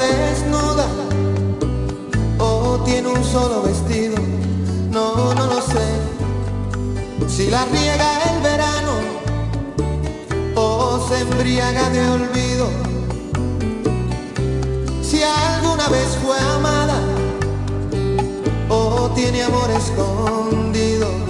desnuda o tiene un solo vestido, no, no lo sé. Si la riega el verano o se embriaga de olvido, si alguna vez fue amada o tiene amor escondido.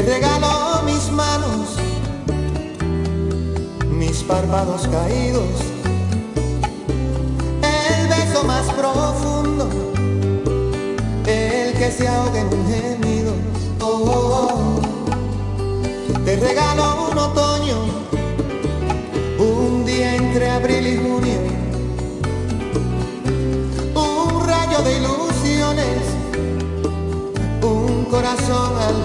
Te regalo mis manos, mis párpados caídos, el beso más profundo, el que se ahoga en un gemido. Oh. Te regalo un otoño, un día entre abril y junio, un rayo de ilusiones, un corazón al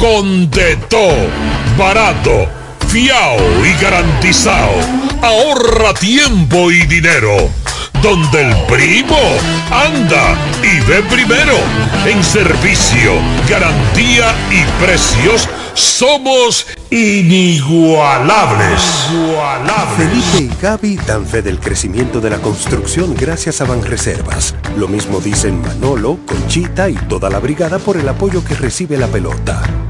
con de todo, barato, fiao y garantizado. Ahorra tiempo y dinero. Donde el primo anda y ve primero. En servicio, garantía y precios somos inigualables. Felipe y Gaby dan fe del crecimiento de la construcción gracias a Banreservas. Lo mismo dicen Manolo, Conchita y toda la brigada por el apoyo que recibe la pelota.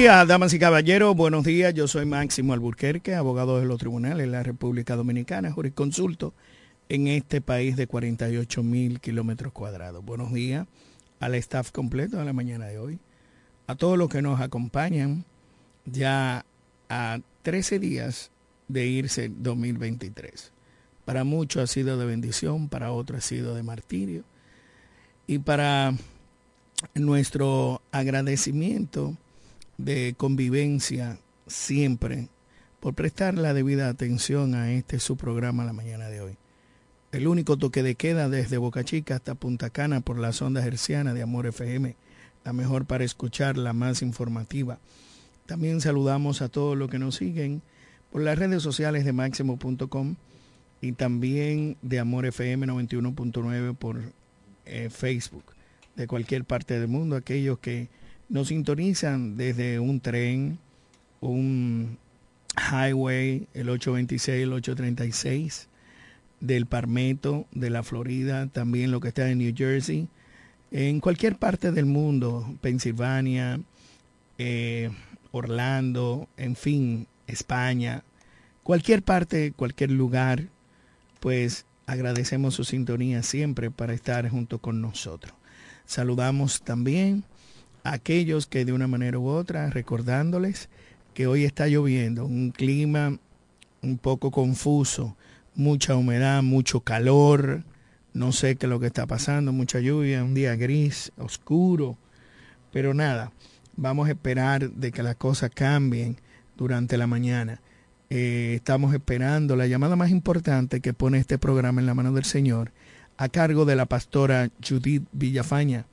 Días, damas y caballeros. Buenos días. Yo soy Máximo Alburquerque, abogado de los tribunales de la República Dominicana, jurisconsulto en este país de 48 mil kilómetros cuadrados. Buenos días al staff completo de la mañana de hoy, a todos los que nos acompañan ya a 13 días de irse 2023. Para muchos ha sido de bendición, para otros ha sido de martirio. Y para nuestro agradecimiento de convivencia siempre por prestar la debida atención a este su programa la mañana de hoy. El único toque de queda desde Boca Chica hasta Punta Cana por las ondas hercianas de Amor FM, la mejor para escuchar, la más informativa. También saludamos a todos los que nos siguen por las redes sociales de máximo.com y también de Amor FM 91.9 por eh, Facebook de cualquier parte del mundo, aquellos que nos sintonizan desde un tren, un highway, el 826, el 836, del Parmeto, de la Florida, también lo que está en New Jersey, en cualquier parte del mundo, Pensilvania, eh, Orlando, en fin, España, cualquier parte, cualquier lugar, pues agradecemos su sintonía siempre para estar junto con nosotros. Saludamos también aquellos que de una manera u otra, recordándoles que hoy está lloviendo, un clima un poco confuso, mucha humedad, mucho calor, no sé qué es lo que está pasando, mucha lluvia, un día gris, oscuro, pero nada, vamos a esperar de que las cosas cambien durante la mañana. Eh, estamos esperando la llamada más importante que pone este programa en la mano del Señor, a cargo de la pastora Judith Villafaña.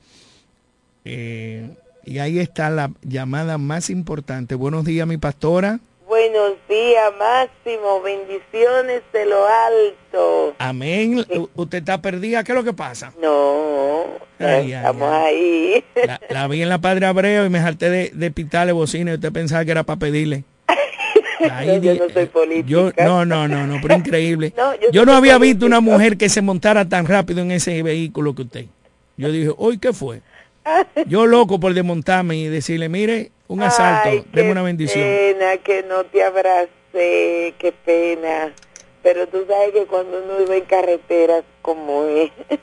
Eh, y ahí está la llamada más importante. Buenos días, mi pastora. Buenos días, Máximo. Bendiciones de lo alto. Amén. ¿Usted está perdida? ¿Qué es lo que pasa? No, Ay, estamos ay. ahí. La, la vi en la Padre Abreu y me salté de, de pitarle bocina y usted pensaba que era para pedirle. Ahí No, yo no soy política. yo- no, no, no, no, pero increíble. No, yo yo no había visto una mujer que se montara tan rápido en ese vehículo que usted. Yo dije, hoy qué fue? Yo loco por desmontarme y decirle, mire, un asalto, Ay, deme una bendición. pena que no te abracé, qué pena. Pero tú sabes que cuando uno vive en carreteras como es.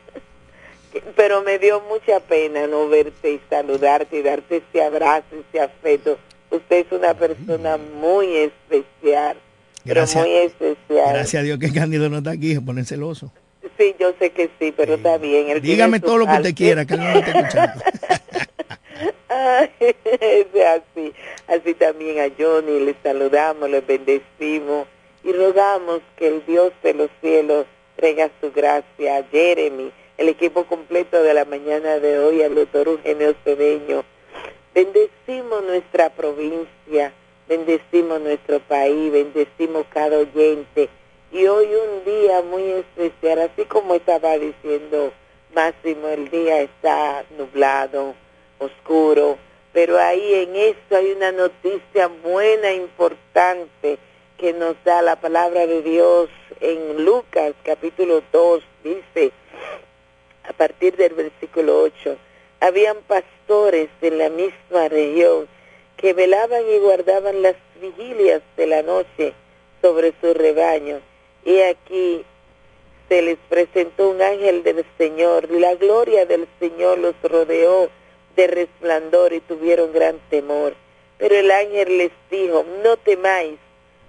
Pero me dio mucha pena no verte y saludarte y darte ese abrazo, ese afecto. Usted es una persona muy especial. Pero Gracias. muy especial. Gracias a Dios que Cándido no está aquí, se pone celoso. Sí, yo sé que sí, pero está bien. él Dígame todo lo que usted quiera, que no lo está escuchando. Ay, así. Así también a Johnny le saludamos, le bendecimos y rogamos que el Dios de los cielos traiga su gracia a Jeremy, el equipo completo de la mañana de hoy, al doctor Eugenio Cedeño. Bendecimos nuestra provincia, bendecimos nuestro país, bendecimos cada oyente. Y hoy un día muy especial, así como estaba diciendo Máximo, el día está nublado, oscuro, pero ahí en esto hay una noticia buena, importante, que nos da la palabra de Dios en Lucas capítulo 2, dice, a partir del versículo 8, habían pastores en la misma región que velaban y guardaban las vigilias de la noche sobre su rebaño. Y aquí se les presentó un ángel del Señor. La gloria del Señor los rodeó de resplandor y tuvieron gran temor. Pero el ángel les dijo, no temáis,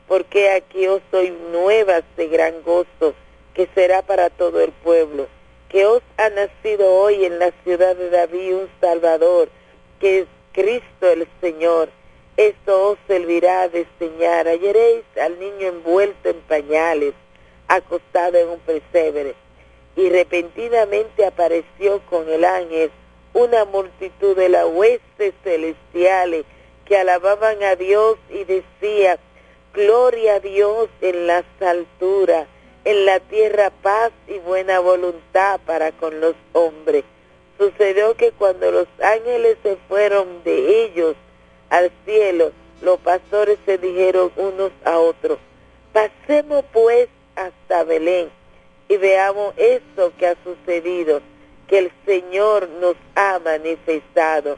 porque aquí os soy nuevas de gran gozo, que será para todo el pueblo, que os ha nacido hoy en la ciudad de David un Salvador, que es Cristo el Señor. Esto os servirá de señal. Halleréis al niño envuelto en pañales, acostado en un pesebre. Y repentinamente apareció con el ángel una multitud de las huestes celestiales que alababan a Dios y decía, gloria a Dios en las alturas, en la tierra paz y buena voluntad para con los hombres. Sucedió que cuando los ángeles se fueron de ellos al cielo, los pastores se dijeron unos a otros, pasemos pues hasta Belén y veamos esto que ha sucedido, que el Señor nos ha manifestado.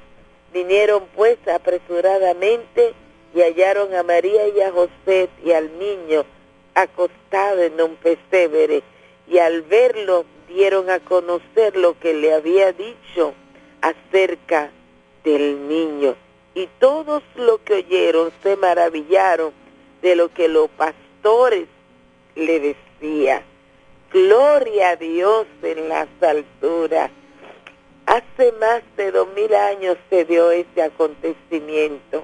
Vinieron pues apresuradamente y hallaron a María y a José y al niño acostado en un pesebre y al verlo dieron a conocer lo que le había dicho acerca del niño. Y todos los que oyeron se maravillaron de lo que los pastores le decían. Gloria a Dios en las alturas. Hace más de dos mil años se dio ese acontecimiento.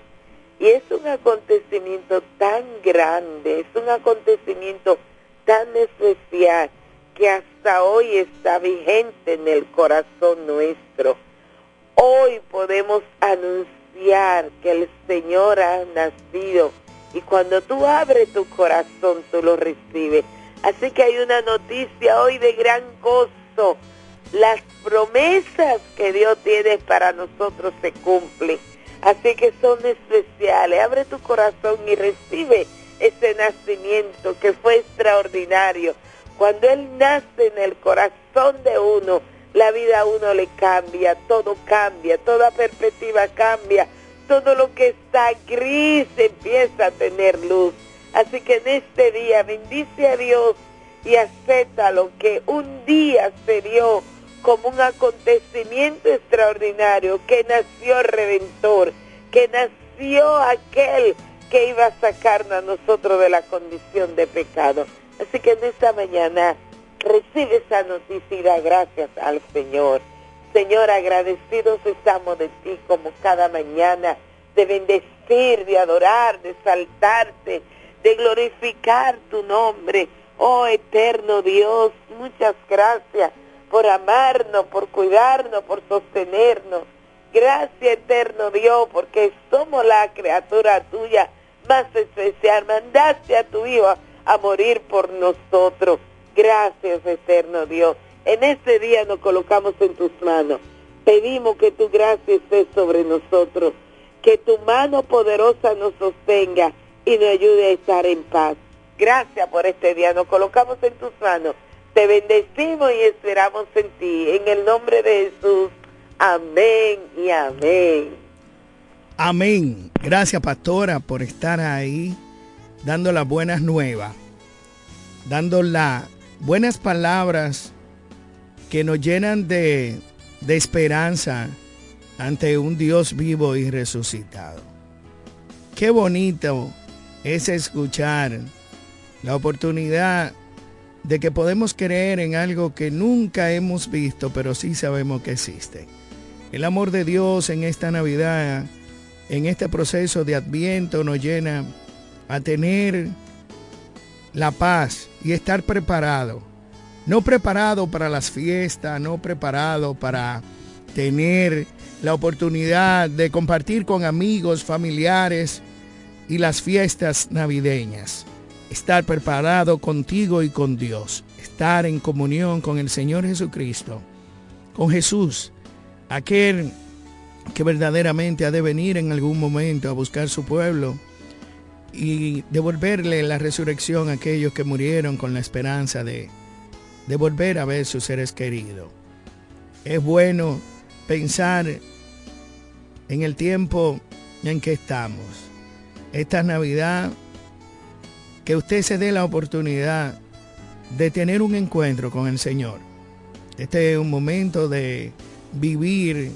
Y es un acontecimiento tan grande, es un acontecimiento tan especial que hasta hoy está vigente en el corazón nuestro. Hoy podemos anunciar que el Señor ha nacido y cuando tú abres tu corazón tú lo recibes. Así que hay una noticia hoy de gran gozo. Las promesas que Dios tiene para nosotros se cumplen. Así que son especiales. Abre tu corazón y recibe ese nacimiento que fue extraordinario cuando Él nace en el corazón de uno, la vida a uno le cambia, todo cambia, toda perspectiva cambia, todo lo que está gris empieza a tener luz. Así que en este día bendice a Dios y acepta lo que un día se dio como un acontecimiento extraordinario, que nació Redentor, que nació aquel que iba a sacarnos a nosotros de la condición de pecado. Así que en esta mañana recibe esa noticia y da gracias al Señor. Señor, agradecidos estamos de ti como cada mañana, de bendecir, de adorar, de saltarte, de glorificar tu nombre. Oh eterno Dios, muchas gracias por amarnos, por cuidarnos, por sostenernos. Gracias eterno Dios, porque somos la criatura tuya más especial. Mandaste a tu Hijo a morir por nosotros. Gracias, eterno Dios. En este día nos colocamos en tus manos. Pedimos que tu gracia esté sobre nosotros, que tu mano poderosa nos sostenga y nos ayude a estar en paz. Gracias por este día. Nos colocamos en tus manos. Te bendecimos y esperamos en ti. En el nombre de Jesús. Amén y amén. Amén. Gracias, pastora, por estar ahí dando las buenas nuevas, dando las buenas palabras que nos llenan de, de esperanza ante un Dios vivo y resucitado. Qué bonito es escuchar la oportunidad de que podemos creer en algo que nunca hemos visto, pero sí sabemos que existe. El amor de Dios en esta Navidad, en este proceso de adviento, nos llena a tener la paz y estar preparado. No preparado para las fiestas, no preparado para tener la oportunidad de compartir con amigos, familiares y las fiestas navideñas. Estar preparado contigo y con Dios. Estar en comunión con el Señor Jesucristo. Con Jesús, aquel que verdaderamente ha de venir en algún momento a buscar su pueblo y devolverle la resurrección a aquellos que murieron con la esperanza de, de volver a ver sus seres queridos. Es bueno pensar en el tiempo en que estamos. Esta Navidad, que usted se dé la oportunidad de tener un encuentro con el Señor. Este es un momento de vivir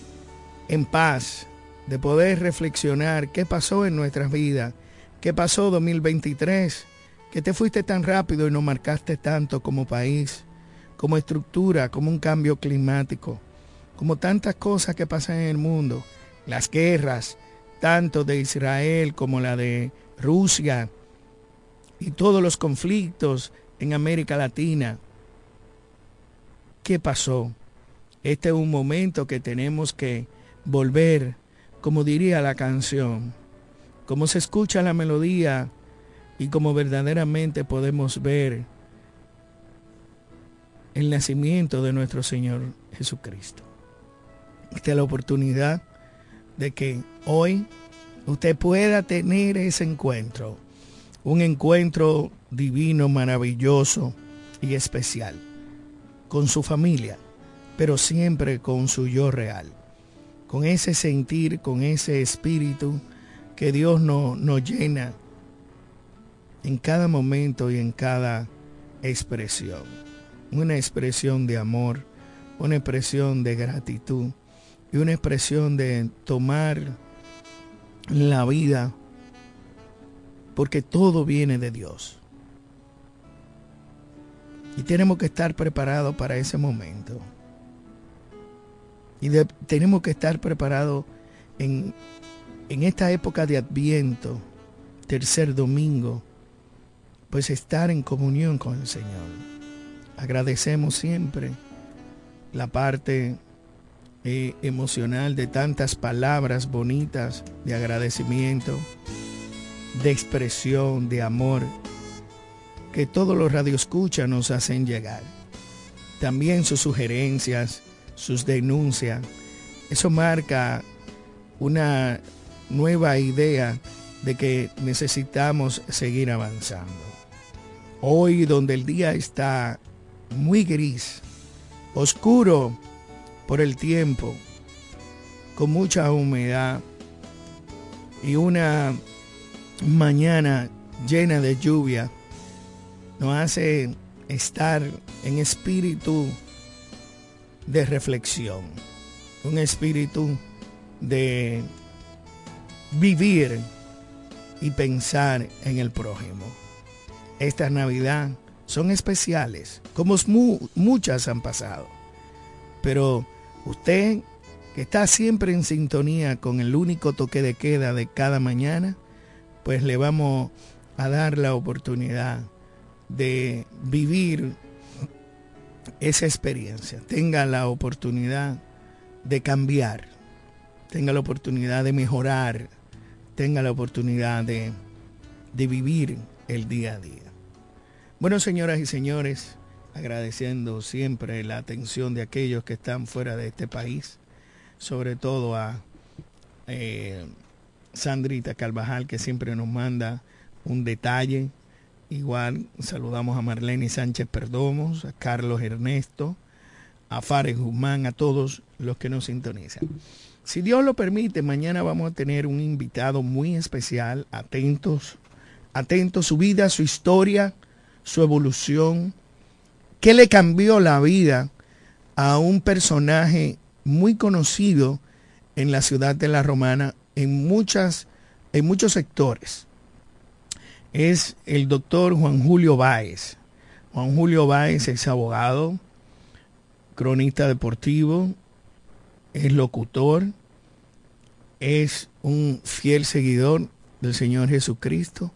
en paz, de poder reflexionar qué pasó en nuestras vidas, qué pasó 2023, que te fuiste tan rápido y nos marcaste tanto como país, como estructura, como un cambio climático, como tantas cosas que pasan en el mundo, las guerras, tanto de Israel como la de Rusia, y todos los conflictos en América Latina. ¿Qué pasó? Este es un momento que tenemos que volver, como diría la canción, como se escucha la melodía y como verdaderamente podemos ver el nacimiento de nuestro Señor Jesucristo. Esta es la oportunidad de que hoy usted pueda tener ese encuentro, un encuentro divino, maravilloso y especial con su familia, pero siempre con su yo real, con ese sentir, con ese espíritu que Dios nos no llena en cada momento y en cada expresión. Una expresión de amor, una expresión de gratitud y una expresión de tomar la vida porque todo viene de Dios. Y tenemos que estar preparados para ese momento. Y tenemos que estar preparados en, en esta época de Adviento, tercer domingo, pues estar en comunión con el Señor. Agradecemos siempre la parte eh, emocional de tantas palabras bonitas de agradecimiento, de expresión, de amor, que todos los radioescuchas nos hacen llegar. También sus sugerencias, sus denuncias. Eso marca una nueva idea de que necesitamos seguir avanzando. Hoy donde el día está muy gris, oscuro por el tiempo, con mucha humedad y una mañana llena de lluvia, nos hace estar en espíritu de reflexión, un espíritu de vivir y pensar en el prójimo. Esta Navidad son especiales, como muchas han pasado, pero usted que está siempre en sintonía con el único toque de queda de cada mañana, pues le vamos a dar la oportunidad de vivir esa experiencia, tenga la oportunidad de cambiar, tenga la oportunidad de mejorar, tenga la oportunidad de, vivir el día a día. Bueno, señoras y señores, agradeciendo siempre la atención de aquellos que están fuera de este país, sobre todo a eh, Sandrita Carvajal, que siempre nos manda un detalle Igual saludamos a Marlene Sánchez Perdomos, a Carlos Ernesto, a Fares Guzmán, a todos los que nos sintonizan. Si Dios lo permite, mañana vamos a tener un invitado muy especial, atentos, atentos, su vida, su historia, su evolución, qué le cambió la vida a un personaje muy conocido en la ciudad de La Romana en, muchas, en muchos sectores es el doctor Juan Julio Báez. Juan Julio Báez es abogado, cronista deportivo, es locutor, es un fiel seguidor del Señor Jesucristo.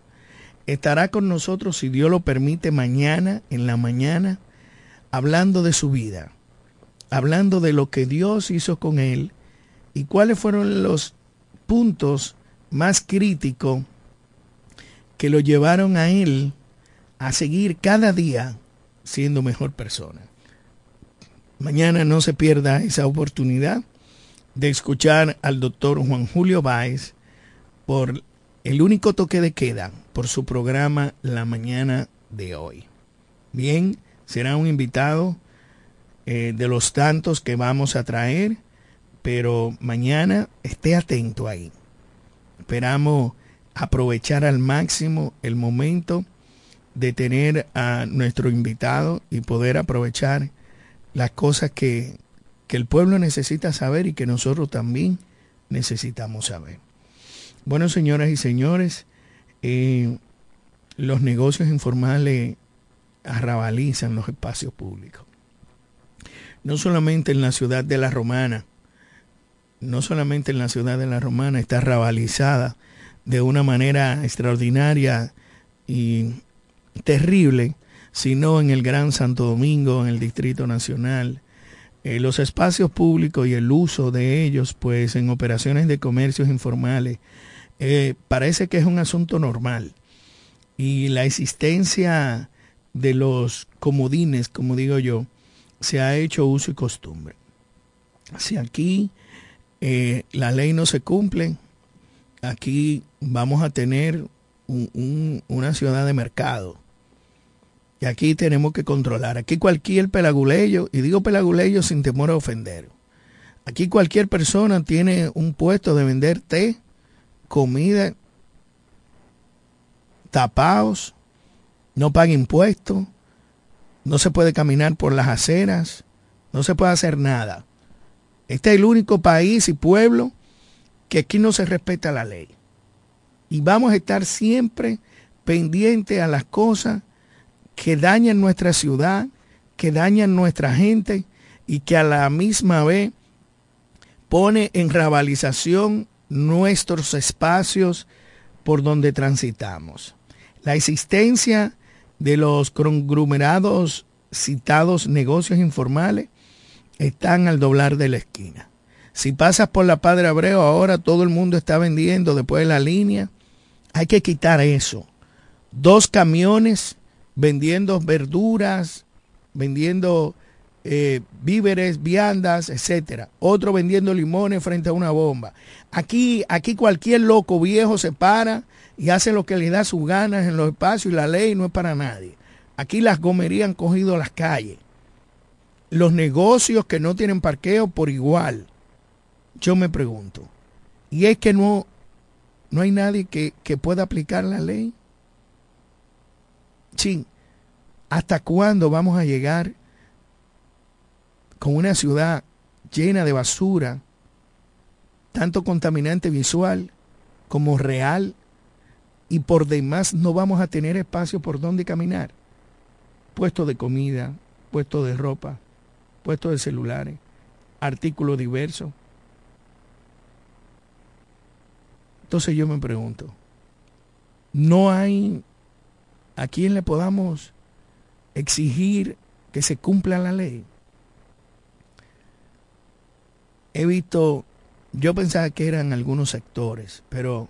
Estará con nosotros, si Dios lo permite, mañana, en la mañana, hablando de su vida, hablando de lo que Dios hizo con él y cuáles fueron los puntos más críticos que lo llevaron a él a seguir cada día siendo mejor persona. Mañana no se pierda esa oportunidad de escuchar al doctor Juan Julio Báez por el único toque de queda por su programa La Mañana de hoy. Bien, será un invitado eh, de los tantos que vamos a traer pero mañana esté atento ahí. Esperamos aprovechar al máximo el momento de tener a nuestro invitado y poder aprovechar las cosas que, que el pueblo necesita saber y que nosotros también necesitamos saber. Bueno, señoras y señores, eh, los negocios informales arrabalizan los espacios públicos. No solamente en la ciudad de La Romana, no solamente en la ciudad de La Romana está arrabalizada de una manera extraordinaria y terrible, sino en el Gran Santo Domingo, en el Distrito Nacional. Eh, los espacios públicos y el uso de ellos, pues en operaciones de comercios informales, eh, parece que es un asunto normal. Y la existencia de los comodines, como digo yo, se ha hecho uso y costumbre. Si aquí eh, la ley no se cumple, aquí vamos a tener una ciudad de mercado. Y aquí tenemos que controlar. Aquí cualquier pelaguleyo, y digo pelaguleyo sin temor a ofender, aquí cualquier persona tiene un puesto de vender té, comida, tapados, no paga impuestos, no se puede caminar por las aceras, no se puede hacer nada. Este es el único país y pueblo que aquí no se respeta la ley. Y vamos a estar siempre pendientes a las cosas que dañan nuestra ciudad, que dañan nuestra gente y que a la misma vez pone en rabalización nuestros espacios por donde transitamos. La existencia de los conglomerados citados negocios informales están al doblar de la esquina. Si pasas por la Padre Abreu, ahora todo el mundo está vendiendo después de la línea. Hay que quitar eso. Dos camiones vendiendo verduras, vendiendo eh, víveres, viandas, etcétera. Otro vendiendo limones frente a una bomba. Aquí, aquí cualquier loco viejo se para y hace lo que le da sus ganas en los espacios y la ley no es para nadie. Aquí las gomerías han cogido las calles. Los negocios que no tienen parqueo por igual. Yo me pregunto, ¿y es que no, no hay nadie que, que pueda aplicar la ley? Sí, ¿hasta cuándo vamos a llegar con una ciudad llena de basura, tanto contaminante visual como real, y por demás no vamos a tener espacio por donde caminar. Puesto de comida, puesto de ropa, puesto de celulares, artículos diversos. Entonces yo me pregunto, ¿no hay a quien le podamos exigir que se cumpla la ley? he visto, yo pensaba que eran algunos sectores, pero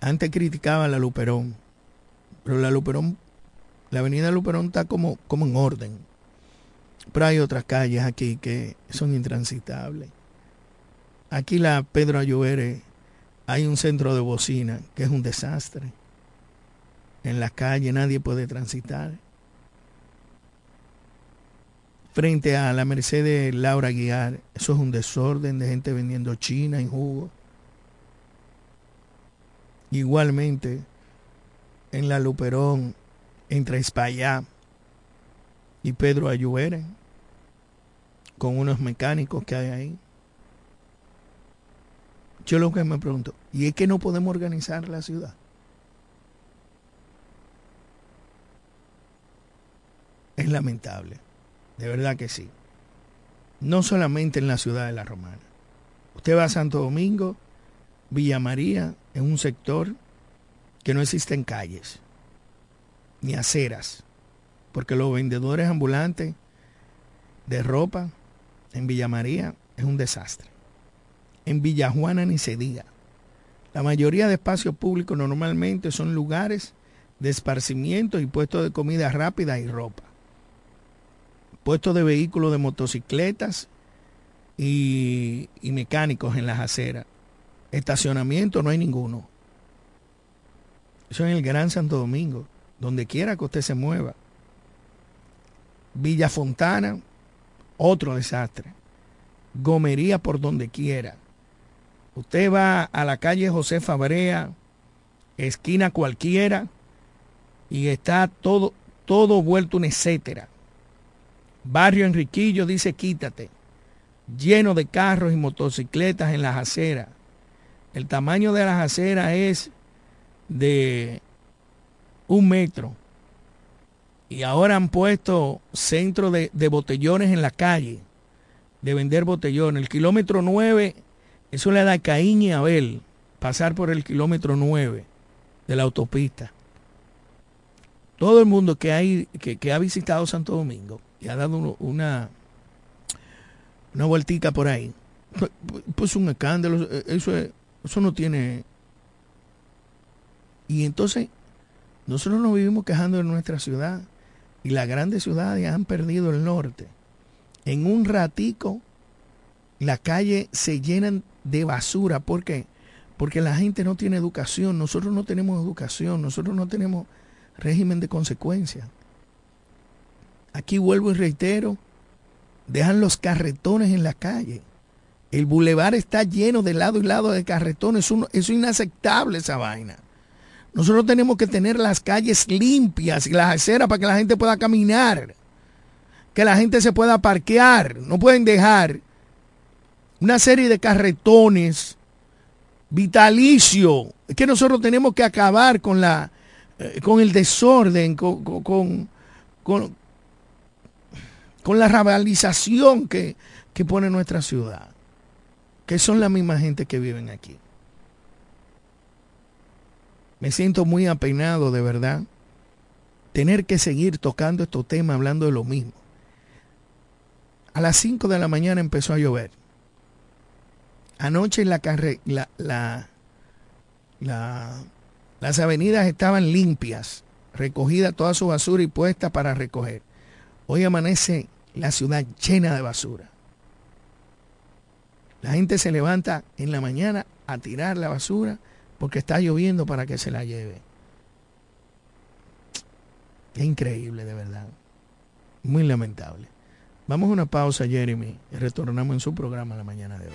antes criticaba la Luperón, pero la Luperón, la avenida Luperón está como, como en orden. Pero hay otras calles aquí que son intransitables. Aquí la Pedro Ayuere hay un centro de bocina que es un desastre. En la calle nadie puede transitar frente a la Mercedes Laura Guiar. Eso es un desorden de gente vendiendo china y jugo. Igualmente, en la Luperón, entre Espaillá y Pedro Ayuere, con unos mecánicos que hay ahí. Yo lo que me pregunto, ¿y es que no podemos organizar la ciudad? Es lamentable. De verdad que sí. No solamente en la ciudad de La Romana. Usted va a Santo Domingo, Villa María, en un sector que no existen calles, ni aceras, porque los vendedores ambulantes de ropa en Villa María es un desastre. En Villa Juana ni se diga. La mayoría de espacios públicos normalmente son lugares de esparcimiento y puestos de comida rápida y ropa puestos de vehículos de motocicletas y, mecánicos en las aceras. Estacionamiento no hay ninguno. Eso en el Gran Santo Domingo, donde quiera que usted se mueva. Villa Fontana, otro desastre. Gomería por donde quiera. Usted va a la calle José Fabrea, esquina cualquiera, y está todo, todo vuelto un etcétera. Barrio Enriquillo dice quítate, lleno de carros y motocicletas en las aceras. El tamaño de las aceras es de un metro. Y ahora han puesto centro de, botellones en la calle, de vender botellones. El kilómetro 9, eso le da a Caín y Abel pasar por el kilómetro 9 de la autopista. Todo el mundo que, hay, que ha visitado Santo Domingo y ha dado una, una vueltica por ahí, pues, un escándalo, eso, es- eso no tiene... Y entonces nosotros nos vivimos quejando de nuestra ciudad y las grandes ciudades han perdido el norte. En un ratico las calles se llenan de basura. ¿Por qué? Porque la gente no tiene educación. Nosotros no tenemos educación. Nosotros no tenemos régimen de consecuencias. Aquí vuelvo y reitero, dejan los carretones en la calle. El bulevar está lleno de lado y lado de carretones. Eso, es inaceptable esa vaina. Nosotros tenemos que tener las calles limpias y las aceras para que la gente pueda caminar. Que la gente se pueda parquear. No pueden dejar una serie de carretones vitalicio. Es que nosotros tenemos que acabar con la eh, con el desorden, con, con, con- con la rabalización que, que pone nuestra ciudad. Que son la misma gente que viven aquí. Me siento muy apenado, de verdad, tener que seguir tocando estos temas, hablando de lo mismo. A las 5 de la mañana empezó a llover. Anoche la la- las avenidas estaban limpias, recogida toda su basura y puesta para recoger. Hoy amanece la ciudad llena de basura. La gente se levanta en la mañana a tirar la basura porque está lloviendo para que se la lleve. Es increíble, de verdad. Muy lamentable. Vamos a una pausa, Jeremy, y retornamos en su programa la mañana de hoy.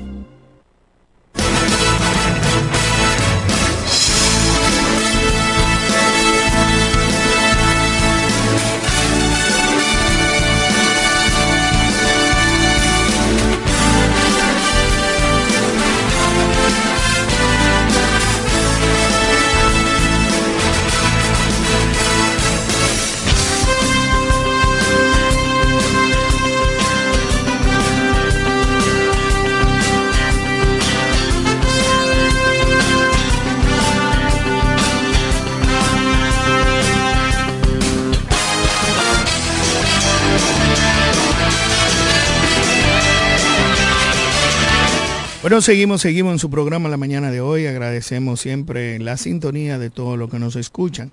Bueno, seguimos, seguimos en su programa la mañana de hoy. Agradecemos siempre la sintonía de todos los que nos escuchan.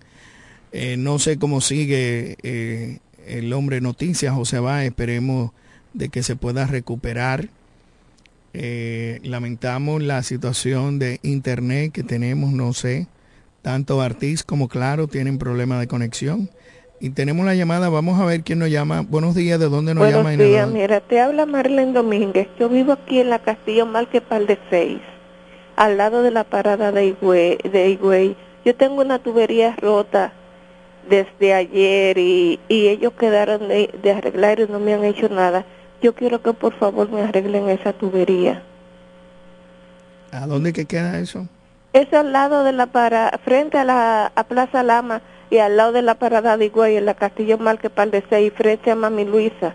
Eh, no sé cómo sigue eh, el hombre noticias, José va, esperemos de que se pueda recuperar. Eh, lamentamos la situación de internet que tenemos, no sé, tanto Artis como Claro tienen problemas de conexión. Y tenemos la llamada, vamos a ver quién nos llama. Buenos días, ¿de dónde nos Buenos llama? de días, mira, te habla Marlene Domínguez. Yo vivo aquí en la Castillo Malquepal de 6, al lado de la parada de Higüey. De Higüey. Yo tengo una tubería rota desde ayer y, y ellos quedaron de, de arreglar y no me han hecho nada. Yo quiero que por favor me arreglen esa tubería. ¿A dónde que queda eso? Es al lado de la para, frente a la a Plaza Lama y al lado de la parada de Higüey, en la Castillo Malquepal de 6, frente a Mami Luisa.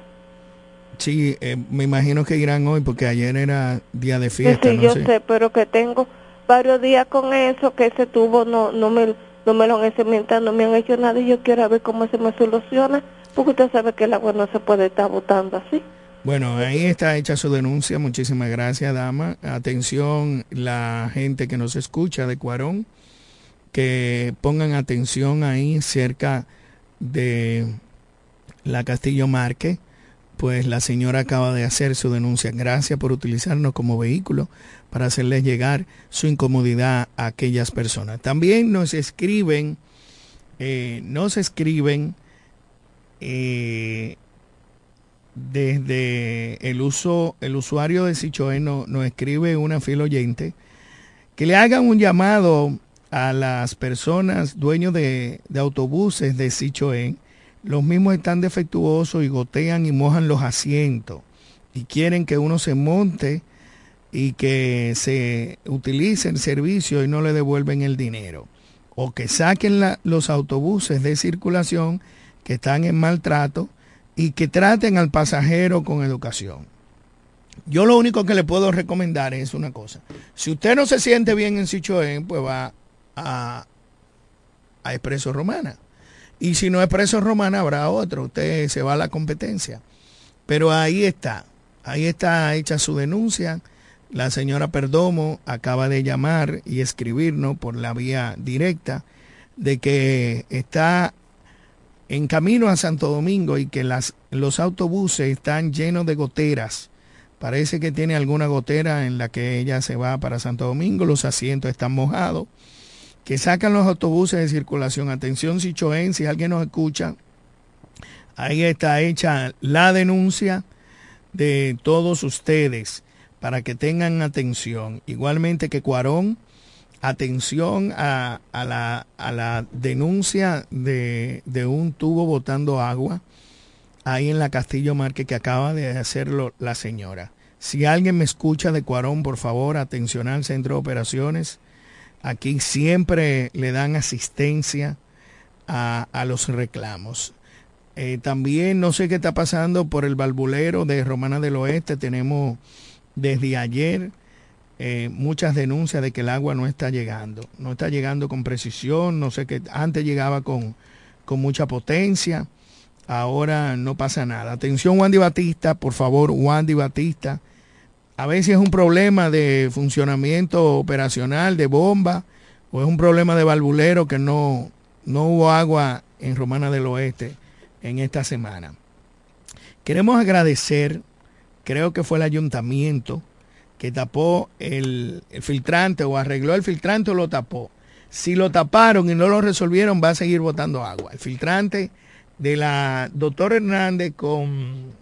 Sí, eh, me imagino que irán hoy porque ayer era día de fiesta, sí, no yo sé. sé, pero que tengo varios días con eso, que ese tubo no, no me no me lo han cementado, no me han hecho nada y yo quiero ver cómo se me soluciona, porque usted sabe que el agua no se puede estar botando así. Bueno, ahí está hecha su denuncia. Muchísimas gracias, dama. Atención, la gente que nos escucha de Cuarón, que pongan atención ahí cerca de la Castillo Marque, pues la señora acaba de hacer su denuncia. Gracias por utilizarnos como vehículo para hacerles llegar su incomodidad a aquellas personas. También nos escriben, eh, nos escriben eh, desde el uso, el usuario de Sichoé no- nos escribe una fila oyente que le hagan un llamado a las personas dueños de, de autobuses de Sichoé. Los mismos están defectuosos y gotean y mojan los asientos y quieren que uno se monte y que se utilice el servicio y no le devuelven el dinero. O que saquen la- los autobuses de circulación que están en maltrato y que traten al pasajero con educación. Yo lo único que le puedo recomendar es una cosa. Si usted no se siente bien en Sichoén, pues va a, a Expreso Romana. Y si no es Expreso Romana, habrá otro. Usted se va a la competencia. Pero ahí está. ahí está hecha su denuncia. La señora Perdomo acaba de llamar y escribirnos por la vía directa de que está en camino a Santo Domingo y que las, los autobuses están llenos de goteras. Parece que tiene alguna gotera en la que ella se va para Santo Domingo, los asientos están mojados. Que sacan los autobuses de circulación. Atención, Sichoen, si alguien nos escucha, ahí está hecha la denuncia de todos ustedes para que tengan atención. Igualmente que Cuarón, atención a, la, a la, denuncia de, de, un tubo botando agua ahí en la Castillo Marque que acaba de hacerlo la señora. Si alguien me escucha de Cuarón, por favor, atención al centro de operaciones. Aquí siempre le dan asistencia a, a los reclamos. Eh, también no sé qué está pasando por el balbulero de Romana del Oeste. Tenemos desde ayer eh, muchas denuncias de que el agua no está llegando. No está llegando con precisión. No sé qué. Antes llegaba con, con mucha potencia. Ahora no pasa nada. Atención, Wandy Batista, por favor, Wandy Batista. A si es un problema de funcionamiento operacional de bomba o es un problema de balbulero que no, no hubo agua en Romana del Oeste en esta semana. Queremos agradecer, creo que fue el ayuntamiento que tapó el, el, filtrante o arregló el filtrante o lo tapó. Si lo taparon y no lo resolvieron, va a seguir botando agua. El filtrante de la doctor Hernández con,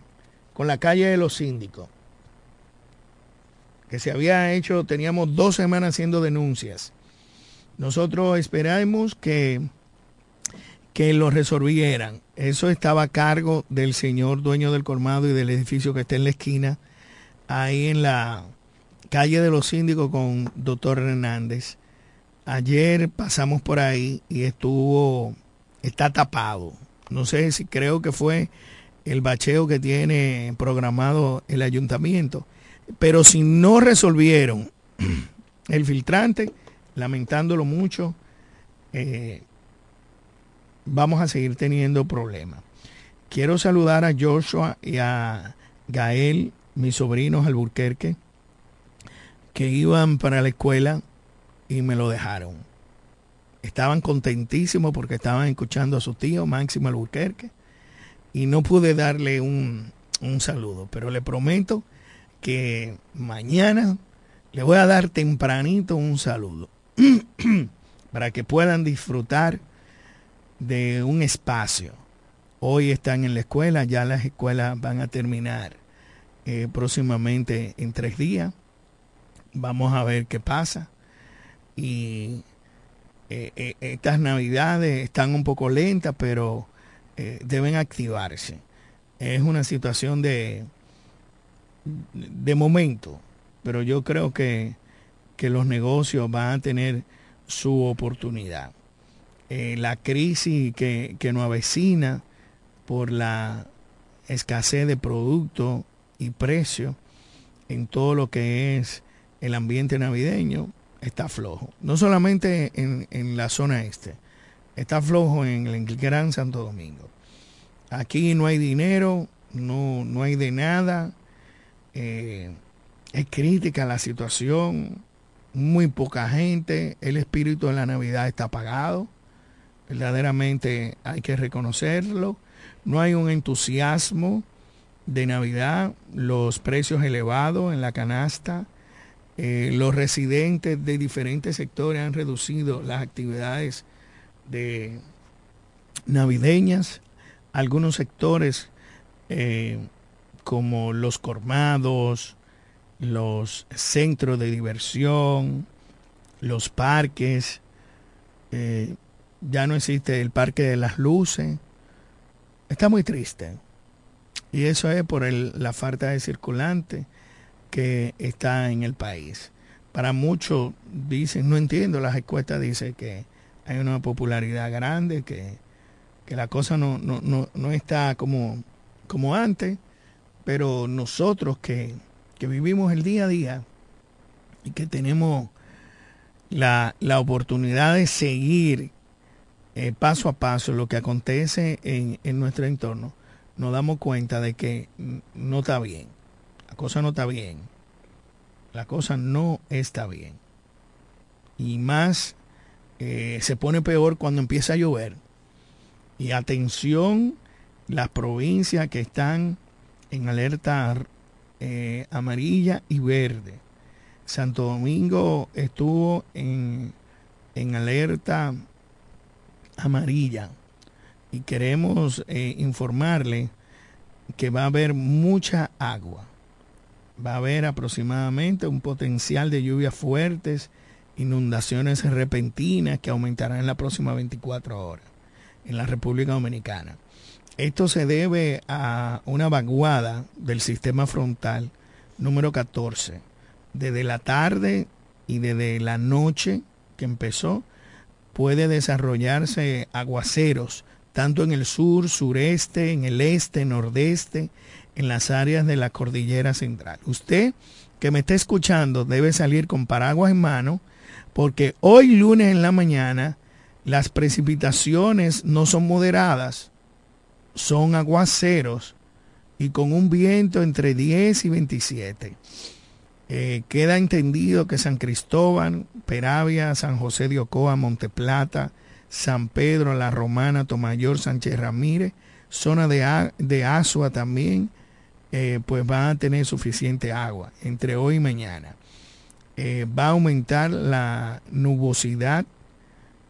con la calle de los síndicos, que se había hecho, teníamos dos semanas haciendo denuncias. Nosotros esperamos que que lo resolvieran. Eso estaba a cargo del señor dueño del colmado y del edificio que está en la esquina, ahí en la calle de los síndicos con doctor Hernández. Ayer pasamos por ahí y estuvo, está tapado. No sé si creo que fue el bacheo que tiene programado el ayuntamiento. Pero si no resolvieron el filtrante, lamentándolo mucho, eh, vamos a seguir teniendo problemas. Quiero saludar a Joshua y a Gael, mis sobrinos Alburquerque, que iban para la escuela y me lo dejaron. Estaban contentísimos porque estaban escuchando a su tío Máximo Alburquerque y no pude darle un, un saludo, pero le prometo que mañana le voy a dar tempranito un saludo para que puedan disfrutar de un espacio. Hoy están en la escuela, ya las escuelas van a terminar eh, próximamente en tres días. Vamos a ver qué pasa. Y eh, eh, estas navidades están un poco lentas, pero deben activarse. Es una situación de, de momento, pero yo creo que, que los negocios van a tener su oportunidad. Eh, la crisis que, que nos avecina por la escasez de productos y precios en todo lo que es el ambiente navideño está flojo. No solamente en, en la zona este, está flojo en el Gran Santo Domingo. Aquí no hay dinero, no, no hay de nada. Eh, es crítica la situación, muy poca gente, el espíritu de la Navidad está apagado verdaderamente hay que reconocerlo. No hay un entusiasmo de Navidad, los precios elevados en la canasta, eh, los residentes de diferentes sectores han reducido las actividades de navideñas. Algunos sectores eh, como los colmados, los centros de diversión, los parques, eh, ya no existe el Parque de las Luces. Está muy triste. Y eso es por la falta de circulante que está en el país. Para muchos dicen, no entiendo, las encuestas dicen que hay una popularidad grande, que, que la cosa no, no, no, no está como, como antes, pero nosotros que, que vivimos el día a día y que tenemos la, la oportunidad de seguir eh, paso a paso lo que acontece en, en nuestro entorno, nos damos cuenta de que no está bien. La cosa no está bien. La cosa no está bien. Y más eh, se pone peor cuando empieza a llover. Y atención, las provincias que están en alerta eh, amarilla y verde. Santo Domingo estuvo en, en alerta amarilla y queremos eh, informarle que va a haber mucha agua. Va a haber aproximadamente un potencial de lluvias fuertes, inundaciones repentinas que aumentarán en las próximas 24 horas en la República Dominicana. Esto se debe a una vaguada del sistema frontal número 14. Desde la tarde y desde la noche que empezó, puede desarrollarse aguaceros, tanto en el sur, sureste, en el este, nordeste, en las áreas de la cordillera central. Usted que me está escuchando debe salir con paraguas en mano, porque hoy lunes en la mañana las precipitaciones no son moderadas, son aguaceros y con un viento entre 10 y 27. Eh, queda entendido que San Cristóbal, Peravia, San José de Ocoa, Monteplata, San Pedro, La Romana, Tomayor, Sánchez Ramírez, zona de, de Asua también, eh, pues van a tener suficiente agua entre hoy y mañana. Eh, va a aumentar la nubosidad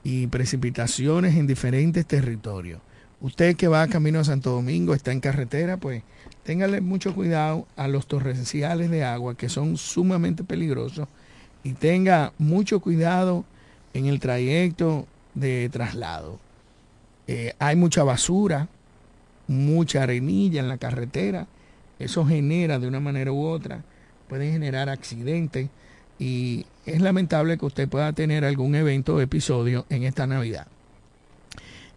y precipitaciones en diferentes territorios. Usted que va camino a Santo Domingo, está en carretera, pues téngale mucho cuidado a los torrenciales de agua que son sumamente peligrosos y tenga mucho cuidado en el trayecto de traslado. Eh, hay mucha basura, mucha arenilla en la carretera, eso genera de una manera u otra, puede generar accidentes y es lamentable que usted pueda tener algún evento o episodio en esta Navidad.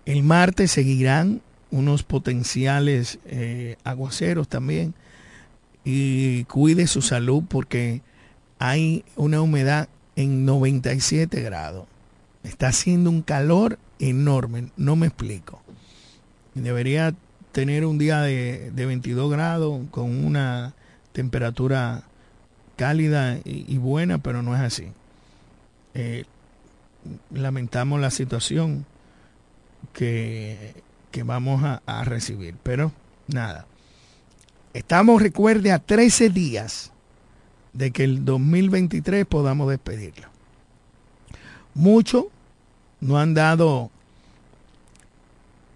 El martes seguirán unos potenciales eh, aguaceros también y cuide su salud porque hay una humedad en 97 grados. Está haciendo un calor enorme, no me explico. Debería tener un día de, 22 grados con una temperatura cálida y, buena, pero no es así. Eh, lamentamos la situación que, vamos a, a, recibir, pero nada. Estamos, recuerde, a 13 días de que el 2023 podamos despedirlo. Muchos no han dado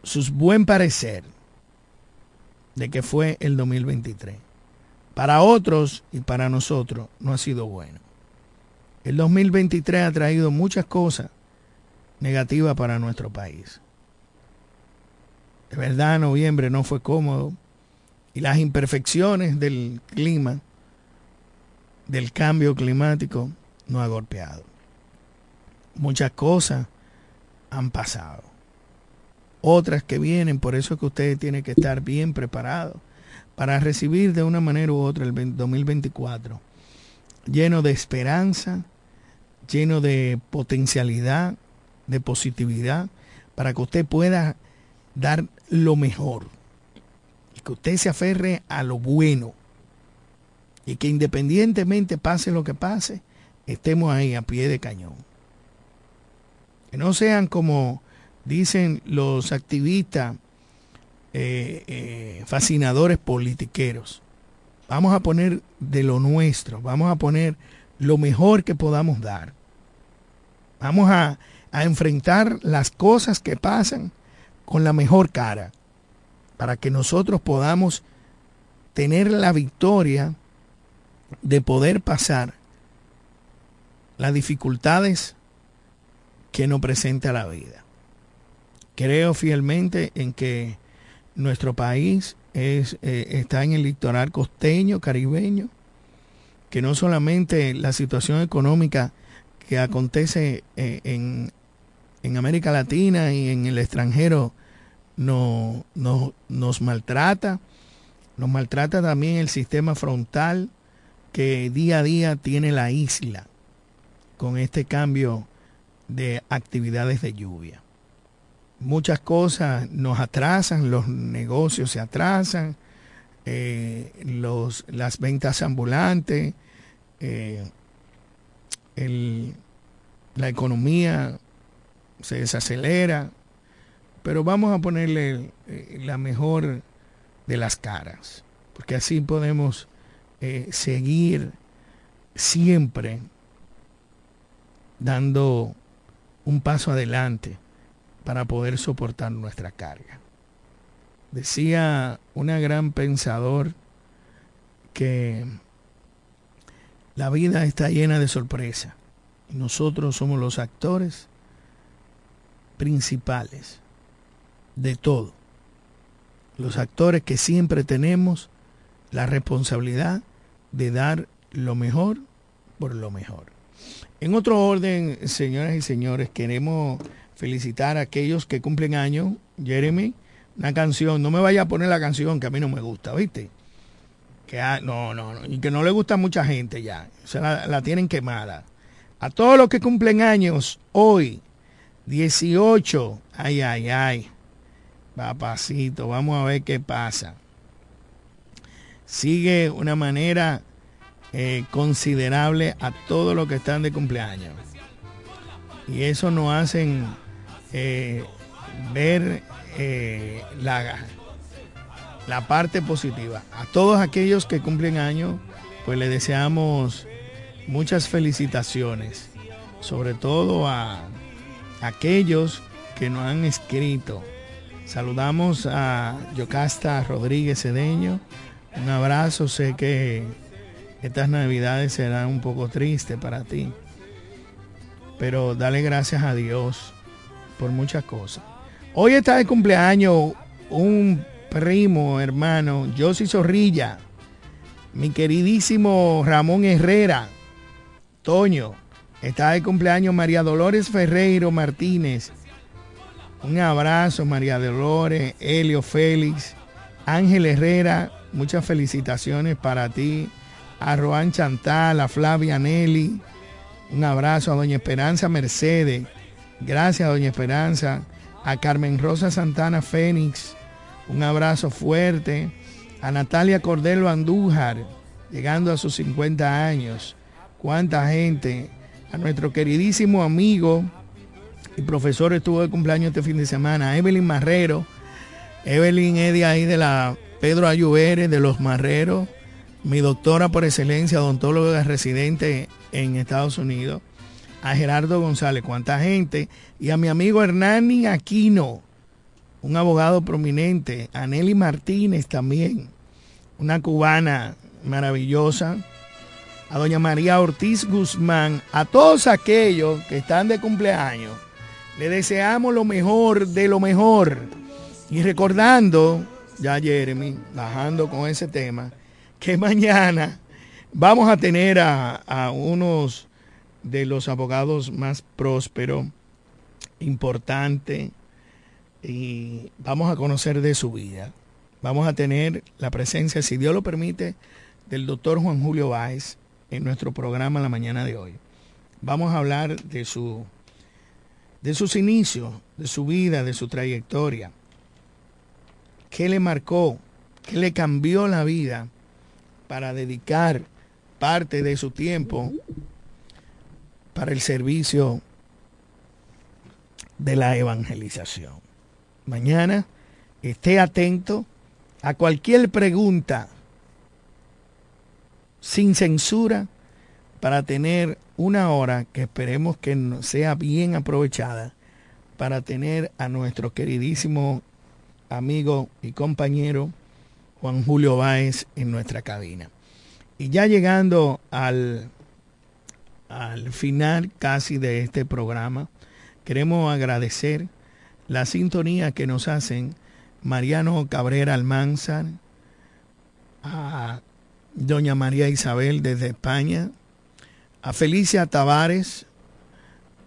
sus buen parecer de que fue el 2023. Para otros y para nosotros no ha sido bueno. El 2023 ha traído muchas cosas negativas para nuestro país. De verdad, noviembre no fue cómodo y las imperfecciones del clima, del cambio climático, nos ha golpeado. Muchas cosas han pasado. Otras que vienen, por eso es que ustedes tienen que estar bien preparados para recibir de una manera u otra el 2024 lleno de esperanza, lleno de potencialidad, de positividad, para que usted pueda dar lo mejor. Y que usted se aferre a lo bueno. Y que independientemente pase lo que pase, estemos ahí a pie de cañón. Que no sean como dicen los activistas eh, eh, fascinadores politiqueros. Vamos a poner de lo nuestro, vamos a poner lo mejor que podamos dar. Vamos a, a enfrentar las cosas que pasan con la mejor cara, para que nosotros podamos tener la victoria de poder pasar las dificultades que nos presenta la vida. Creo fielmente en que nuestro país eh, está en el litoral costeño, caribeño, que no solamente la situación económica que acontece eh, en, en América Latina y en el extranjero no, nos maltrata, nos maltrata también el sistema frontal que día a día tiene la isla con este cambio de actividades de lluvia. Muchas cosas nos atrasan, los negocios se atrasan, eh, los, las ventas ambulantes, eh, el- la economía se desacelera, pero vamos a ponerle eh, la mejor de las caras, porque así podemos eh, seguir siempre dando un paso adelante para poder soportar nuestra carga. Decía una gran pensador que la vida está llena de sorpresa y nosotros somos los actores principales de todo. Los actores que siempre tenemos la responsabilidad de dar lo mejor por lo mejor. En otro orden, señoras y señores, queremos felicitar a aquellos que cumplen años. Jeremy, una canción, no me vaya a poner la canción que a mí no me gusta, ¿viste? Que ah, no, no, no, y que no le gusta a mucha gente ya, se la, la tienen quemada. A todos los que cumplen años hoy, 18, ay, ay, ay, papacito, vamos a ver qué pasa. Sigue una manera eh, considerable a todos los que están de cumpleaños. Y eso nos hacen eh, ver eh, la, la parte positiva. A todos aquellos que cumplen años, pues les deseamos muchas felicitaciones. Sobre todo a aquellos que nos han escrito. Saludamos a Yocasta Rodríguez Cedeño. Un abrazo, sé que estas navidades serán un poco tristes para ti. Pero dale gracias a Dios por muchas cosas. Hoy está de cumpleaños un primo, hermano, Josy Zorrilla, mi queridísimo Ramón Herrera, Toño, está de cumpleaños María Dolores Ferreiro Martínez. Un abrazo, María Dolores, Helio Félix, Ángel Herrera, muchas felicitaciones para ti, a Roan Chantal, a Flavia Nelly, un abrazo a Doña Esperanza Mercedes, gracias Doña Esperanza, a Carmen Rosa Santana Fénix, un abrazo fuerte, a Natalia Cordelo Andújar, llegando a sus 50 años, cuánta gente, a nuestro queridísimo amigo y profesor estuvo de cumpleaños este fin de semana, Evelyn Marrero, Evelyn es ahí de la Pedro Ayuberes, de los Marreros, mi doctora por excelencia, odontóloga residente en Estados Unidos, a Gerardo González, cuánta gente, y a mi amigo Hernani Aquino, un abogado prominente, a Nelly Martínez también, una cubana maravillosa, a doña María Ortiz Guzmán, a todos aquellos que están de cumpleaños, le deseamos lo mejor de lo mejor. Y recordando, ya Jeremy, bajando con ese tema, que mañana vamos a tener a, unos de los abogados más prósperos, importante, y vamos a conocer de su vida. Vamos a tener la presencia, si Dios lo permite, del doctor Juan Julio Báez en nuestro programa la mañana de hoy. Vamos a hablar de su de sus inicios, de su vida, de su trayectoria. ¿Qué le marcó? ¿Qué le cambió la vida para dedicar parte de su tiempo para el servicio de la evangelización? Mañana esté atento a cualquier pregunta sin censura para tener una hora que esperemos que sea bien aprovechada para tener a nuestro queridísimo amigo y compañero Juan Julio Báez en nuestra cabina. Y ya llegando al, al final casi de este programa, queremos agradecer la sintonía que nos hacen Mariano Cabrera Almanzar, a doña María Isabel desde España, a Felicia Tavares,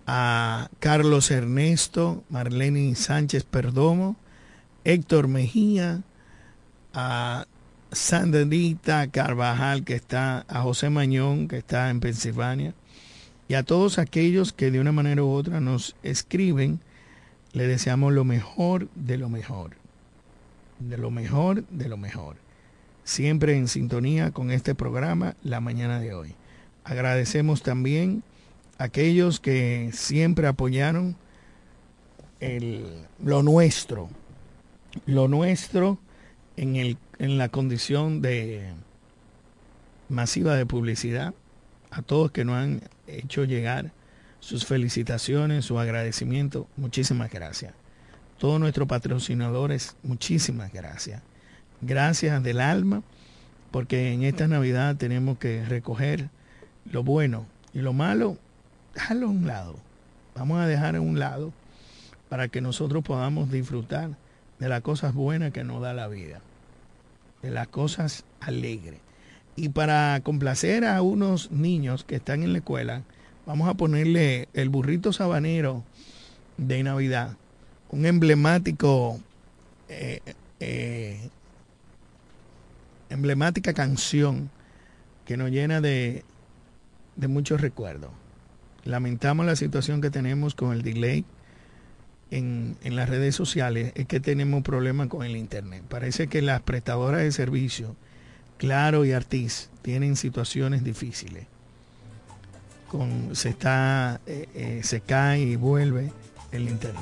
a Carlos Ernesto, Marlene Sánchez Perdomo, Héctor Mejía, a Sandrita Carvajal, que está, a José Mañón, que está en Pensilvania, y a todos aquellos que de una manera u otra nos escriben, le deseamos lo mejor de lo mejor, de lo mejor de lo mejor. siempre en sintonía con este programa la mañana de hoy. Agradecemos también a aquellos que siempre apoyaron el, lo nuestro, lo nuestro en, el, en la condición de masiva de publicidad, a todos que nos han hecho llegar sus felicitaciones, su agradecimiento, muchísimas gracias. Todos nuestros patrocinadores, muchísimas gracias. Gracias del alma, porque en esta Navidad tenemos que recoger lo bueno y lo malo, dejarlo a un lado. Vamos a dejar a un lado para que nosotros podamos disfrutar de las cosas buenas que nos da la vida, de las cosas alegres. Y para complacer a unos niños que están en la escuela, vamos a ponerle el burrito sabanero de Navidad, un emblemático, eh, eh, emblemática canción que nos llena de, de muchos recuerdos. Lamentamos la situación que tenemos con el delay en, en, las redes sociales, es que tenemos problemas con el Internet. Parece que las prestadoras de servicio, Claro y Artis, tienen situaciones difíciles. Con, se está, eh, eh, se cae y vuelve el Internet.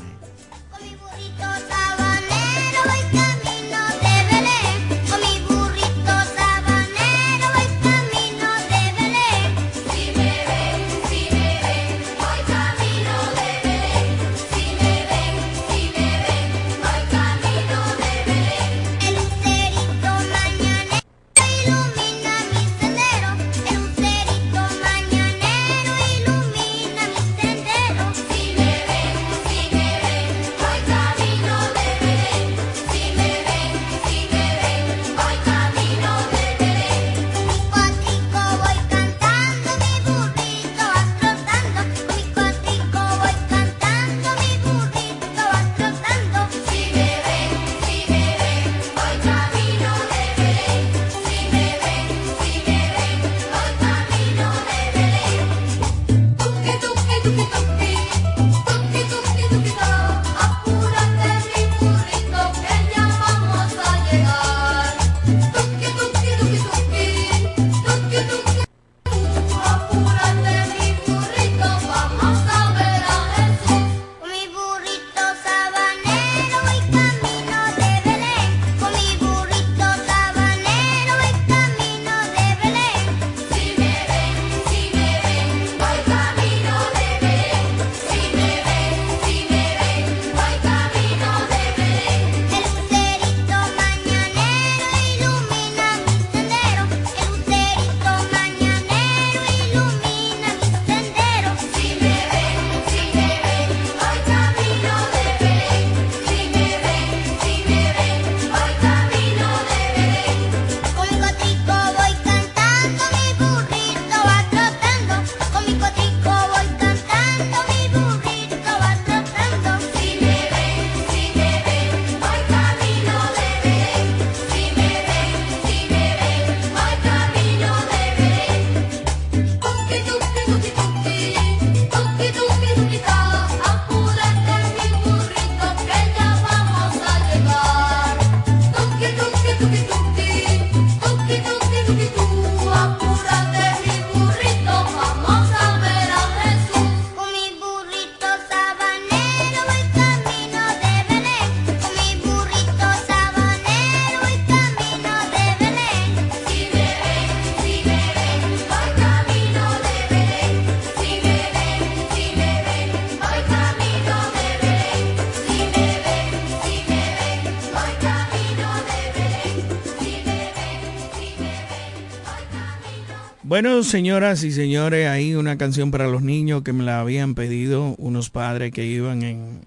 Bueno, señoras y señores, hay una canción para los niños que me la habían pedido unos padres que iban en,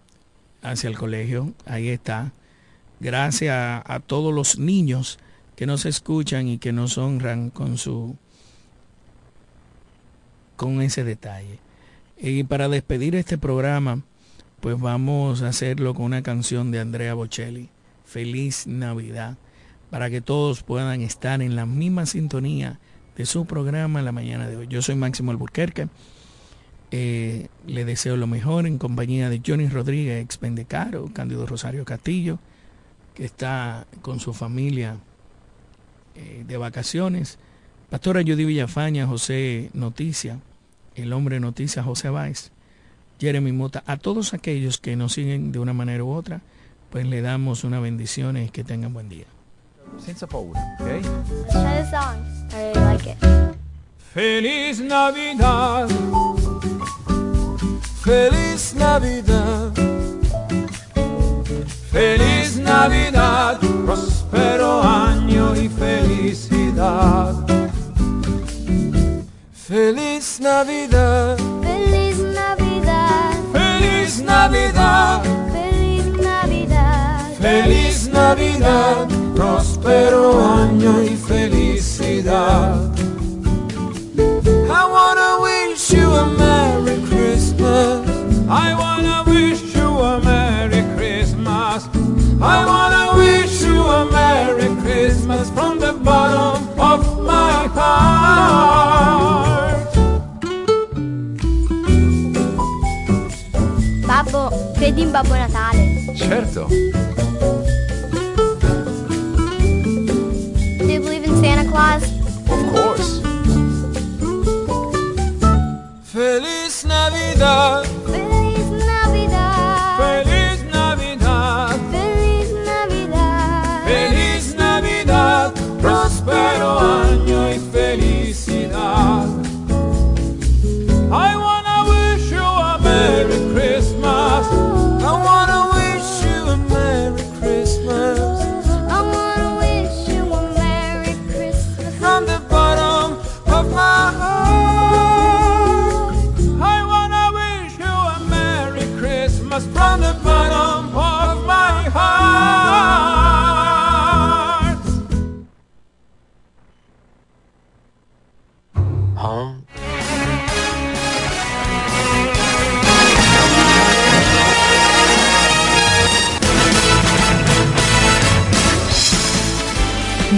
hacia el colegio. Ahí está. Gracias a, a todos los niños que nos escuchan y que nos honran con su con ese detalle. Y para despedir este programa, pues vamos a hacerlo con una canción de Andrea Bocelli. Feliz Navidad. Para que todos puedan estar en la misma sintonía de su programa en la mañana de hoy. Yo soy Máximo Alburquerque. Eh, le deseo lo mejor en compañía de Johnny Rodríguez, ex Pendecaro, Cándido Rosario Castillo, que está con su familia eh, de vacaciones. Pastora Judy Villafaña, José Noticia, el hombre Noticia, José Báez, Jeremy Mota, a todos aquellos que nos siguen de una manera u otra, pues le damos una bendición y que tengan buen día. Senza paura, ok? Try the song. I really like it. Feliz Navidad. Feliz Navidad. Feliz Navidad. Próspero año y felicidad. Feliz Navidad. Feliz Navidad. Feliz Navidad. Feliz Navidad. Feliz Navidad. Próspero año y felicidad. I wanna wish you a Merry Christmas. I wanna wish you a Merry Christmas. I wanna wish you a Merry Christmas from the bottom of my heart. Babbo, credi in Babbo Natale? Certo. Claus? Of course. Feliz Navidad.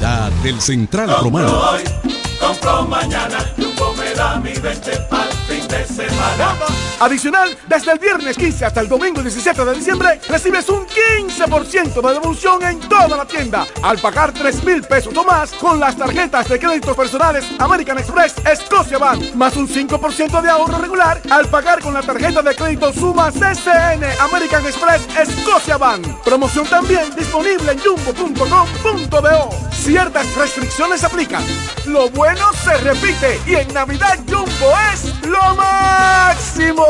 Del Central Romano. hoy, compro mañana, me da mi 20 para fin de semana. Adicional, desde el viernes 15 hasta el domingo 17 de diciembre, recibes un 15% de devolución en toda la tienda al pagar 3 mil pesos o más con las tarjetas de créditos personales American Express Scotia Bank, más un 5% de ahorro regular al pagar con la tarjeta de crédito Suma CCN American Express Scotia Bank. Promoción también disponible en jumbo.com.do. Ciertas restricciones aplican. Lo bueno se repite y en Navidad Jumbo es lo máximo.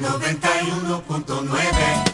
91.9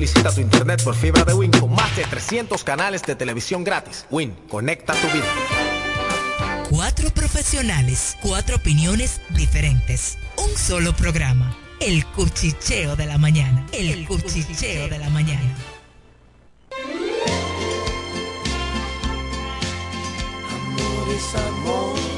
Solicita tu internet por fibra de Win con más de 300 canales de televisión gratis. Win, conecta tu vida. Cuatro profesionales, cuatro opiniones diferentes. Un solo programa. El cuchicheo de la mañana. El, cuchicheo de la mañana. Amor es amor.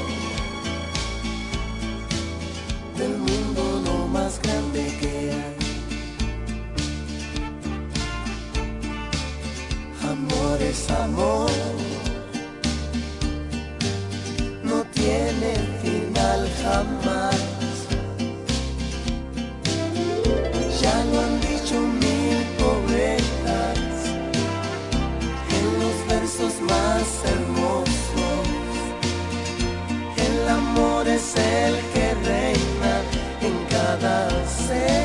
Es amor. No tiene final jamás. Ya lo han dicho mil poetas en los versos más hermosos. El amor es el que reina en cada ser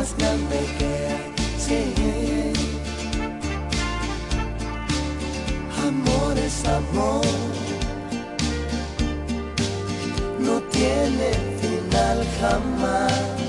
más grande que. Amor es amor. No tiene final jamás.